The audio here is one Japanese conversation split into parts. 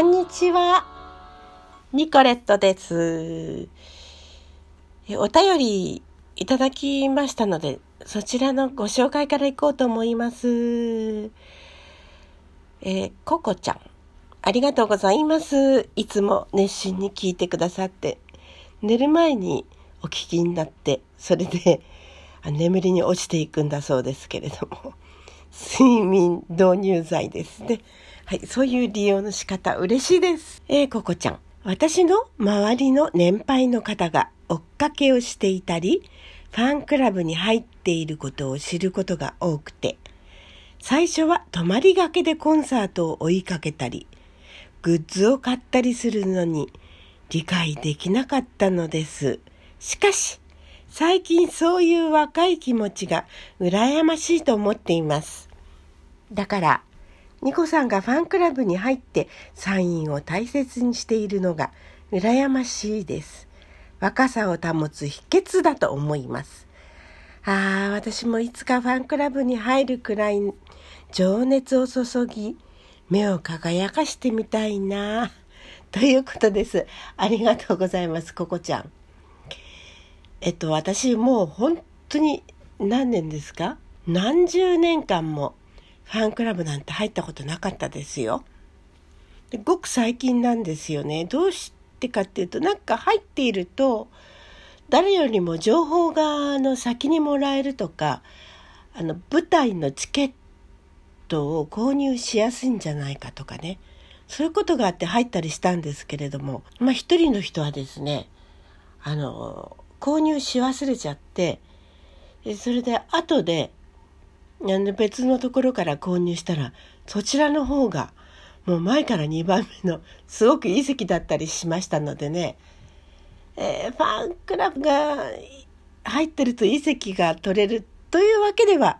こんにちは。ニコレットです。えお便りいただきましたので、そちらのご紹介からいこうと思います。えーココちゃん、ありがとうございます。いつも熱心に聞いてくださって、寝る前にお聞きになって、それであ眠りに落ちていくんだそうですけれども、睡眠導入剤ですね。はい、そういう利用の仕方嬉しいです。えー、ココちゃん。私の周りの年配の方が追っかけをしていたり、ファンクラブに入っていることを知ることが多くて、最初は泊まりがけでコンサートを追いかけたり、グッズを買ったりするのに理解できなかったのです。しかし、最近そういう若い気持ちが羨ましいと思っています。だから、ニコさんがファンクラブに入ってサインを大切にしているのが羨ましいです。若さを保つ秘訣だと思います。ああ、私もいつかファンクラブに入るくらい情熱を注ぎ、目を輝かしてみたいな。ということです。ありがとうございます、ココちゃん。えっと、私もう本当に何年ですか？何十年間もファンクラブなんて入ったことなかったですよ。でごく最近なんですよね。どうしてかっていうと、なんか入っていると、誰よりも情報があの先にもらえるとか、あの舞台のチケットを購入しやすいんじゃないかとかね。そういうことがあって入ったりしたんですけれども、まあ一人の人はですね、あの、購入し忘れちゃって、それで後で、の別のところから購入したら、そちらの方が、もう前から2番目のすごくいい席だったりしましたのでね、えーファンクラブが入ってるといい席が取れるというわけでは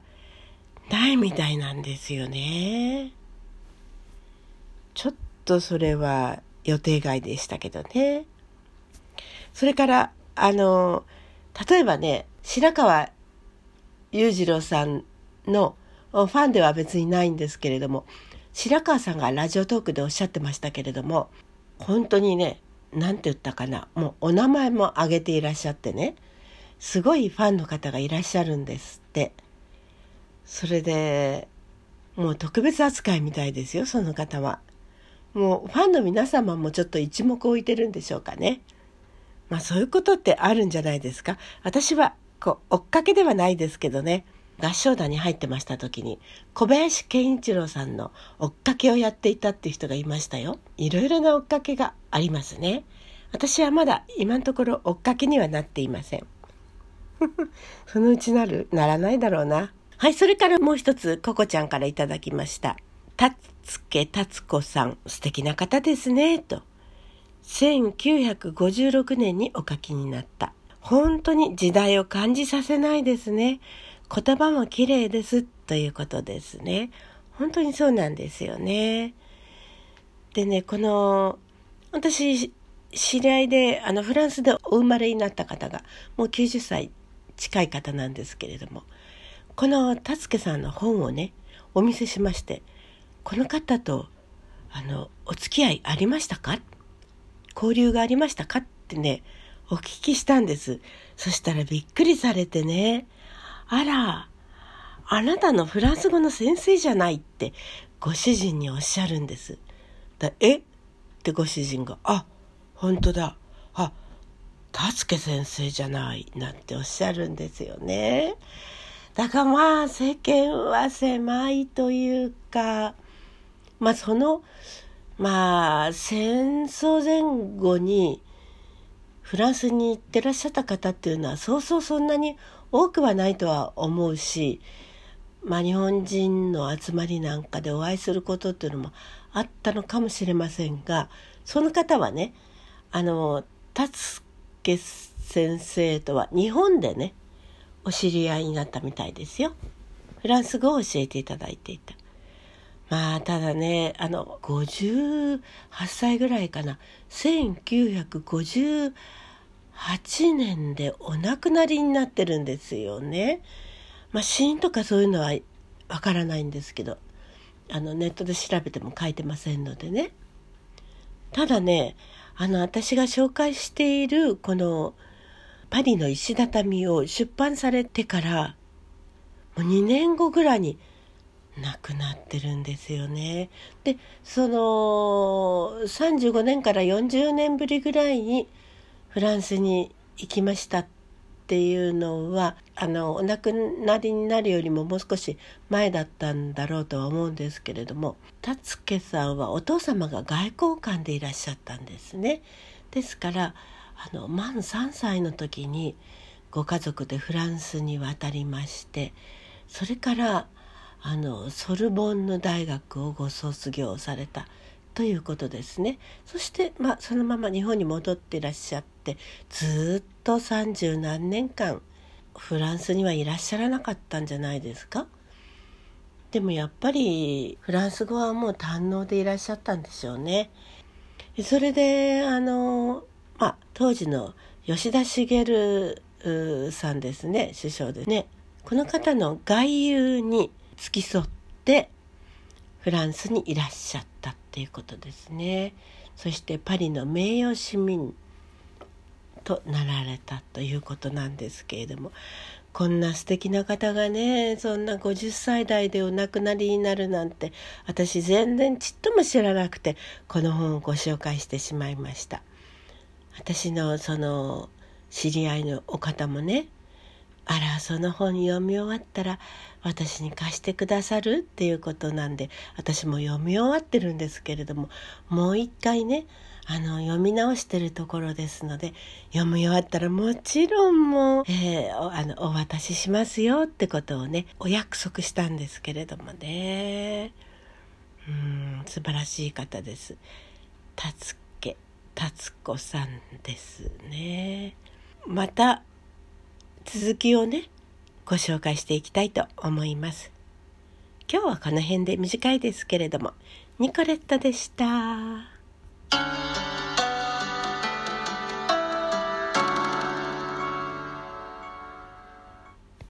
ないみたいなんですよね。ちょっとそれは予定外でしたけどね。それから、あの、例えばね、白川裕次郎さんのファンでは別にないんですけれども、白川さんがラジオトークでおっしゃってましたけれども、本当にね、なんて言ったかな、もうお名前も挙げていらっしゃってね、すごいファンの方がいらっしゃるんですって。それで、もう特別扱いみたいですよ、その方は。もうファンの皆様もちょっと一目置いてるんでしょうかね。まあそういうことってあるんじゃないですか。私はこう追っかけではないですけどね、合唱団に入ってました時に小林健一郎さんの追っかけをやっていたっていう人がいましたよ。いろいろな追っかけがありますね。私はまだ今のところ追っかけにはなっていません。そのうちなる、ならないだろうな。はい、それからもう一つ、ココちゃんからいただきました。たつけたつこさん、素敵な方ですね、と。1956年にお書きになった。本当に時代を感じさせないですね。言葉も綺麗です、ということですね。本当にそうなんですよね。でね、この、私、知り合いで、あの、フランスでお生まれになった方が、もう90歳近い方なんですけれども、この達助さんの本をね、お見せしまして、この方と、あの、お付き合いありましたか？交流がありましたか？ってね、お聞きしたんです。そしたらびっくりされてね、あら、あなたのフランス語の先生じゃないってご主人におっしゃるんです。だえ？ってご主人が、あ、本当だ。あ、達助先生じゃないなんておっしゃるんですよね。だからまあ世間は狭いというか、まあその、まあ戦争前後にフランスに行ってらっしゃった方っていうのはそうそうそんなに多くはないとは思うし、まあ日本人の集まりなんかでお会いすることっていうのもあったのかもしれませんが、その方はね、あの、達助先生とは日本でね、お知り合いになったみたいですよ。フランス語を教えていただいていた。まあ、ただね、あの、58歳ぐらいかな。1958年でお亡くなりになってるんですよね。まあ、死因とかそういうのはわからないんですけど、あの、ネットで調べても書いてませんのでね。ただねあの私が紹介しているこのパリの石畳を出版されてからもう2年後ぐらいに亡くなってるんですよね。でその35年から40年ぶりぐらいにフランスに行きましたっていうのはあのお亡くなりになるよりももう少し前だったんだろうとは思うんですけれども達家さんはお父様が外交官でいらっしゃったんですね。ですからあの満3歳の時にご家族でフランスに渡りましてそれからあのソルボンヌ大学をご卒業されたということですね。そして、まあ、そのまま日本に戻っていらっしゃってずっと三十何年間フランスにはいらっしゃらなかったんじゃないですか？でもやっぱりフランス語はもう堪能でいらっしゃったんでしょうね。それであの、まあ、当時の吉田茂さんですね首相ですね。この方の外遊に付き添ってフランスにいらっしゃったっていうことですね。そしてパリの名誉市民となられたということなんですけれどもこんな素敵な方がねそんな50歳代でお亡くなりになるなんて私全然ちっとも知らなくてこの本をご紹介してしまいました。私のその知り合いのお方もねあらその本読み終わったら私に貸してくださるっていうことなんで私も読み終わってるんですけれどももう一回ねあの読み直してるところですので読み終わったらもちろんもう、えー、あのお渡ししますよってことをねお約束したんですけれどもねうん素晴らしい方です。達家達子さんですね。また続きをねご紹介していきたいと思います。今日はこの辺で短いですけれども、ニコレットでした。